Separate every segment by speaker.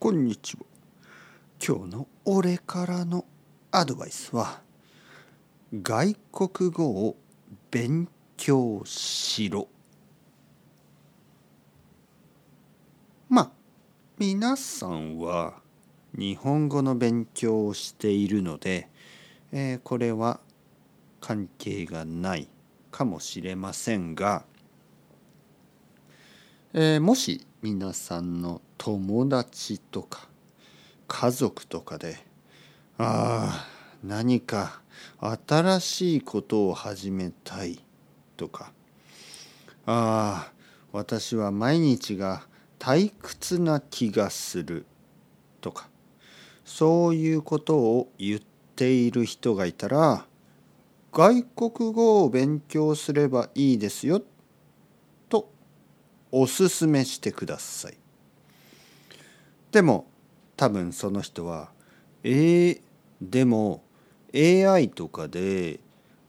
Speaker 1: こんにちは。今日の俺からのアドバイスは外国語を勉強しろ。まあ皆さんは日本語の勉強をしているので、えーこれは関係がないかもしれませんが、えーもし皆さんの友達とか家族とかでああ何か新しいことを始めたいとかああ私は毎日が退屈な気がするとかそういうことを言っている人がいたら外国語を勉強すればいいですよおすすめしてください。でも多分その人は「えー、でも AI とかで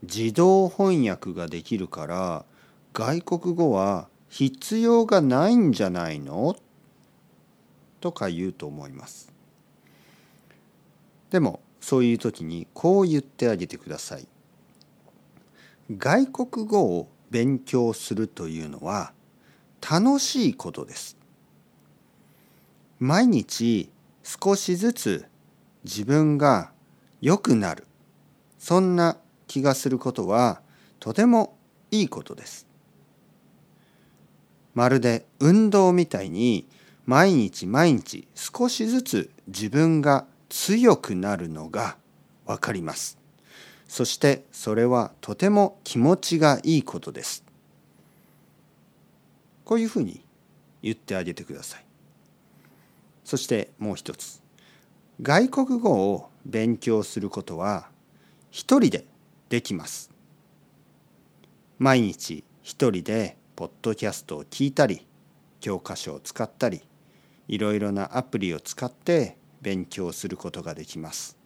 Speaker 1: 自動翻訳ができるから外国語は必要がないんじゃないの?」とか言うと思います。でもそういう時にこう言ってあげてください。外国語を勉強するというのは楽しいことです。毎日少しずつ自分が良くなるそんな気がすることはとてもいいことです。まるで運動みたいに毎日毎日少しずつ自分が強くなるのがわかります。そしてそれはとても気持ちがいいことです。こういうふうに言ってあげてください。そしてもう一つ。外国語を勉強することは一人でできます。毎日一人でポッドキャストを聞いたり、教科書を使ったり、いろいろなアプリを使って勉強することができます。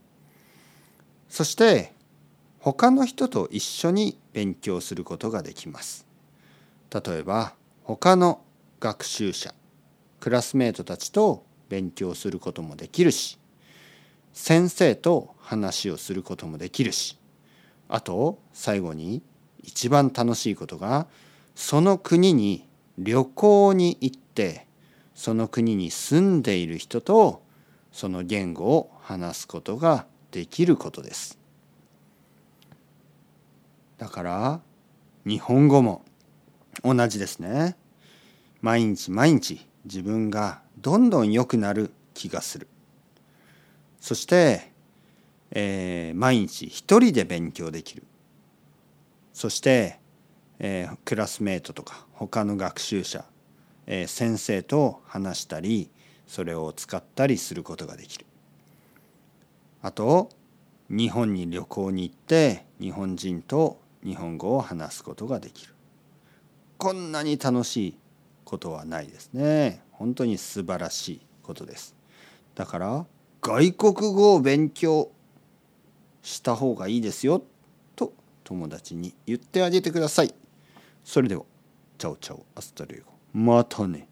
Speaker 1: そして他の人と一緒に勉強することができます。例えば他の学習者クラスメートたちと勉強することもできるし先生と話をすることもできるしあと最後に一番楽しいことがその国に旅行に行ってその国に住んでいる人とその言語を話すことができることです。だから日本語も同じですね。毎日毎日自分がどんどん良くなる気がする。そして、えー毎日一人で勉強できる。そして、えークラスメートとか他の学習者、えー先生と話したりそれを使ったりすることができる。あと日本に旅行に行って日本人と日本語を話すことができる。こんなに楽しいことはないですね。本当に素晴らしいことです。だから外国語を勉強した方がいいですよと友達に言ってあげてください。それでは、 ciao ciao、hasta luego。またね。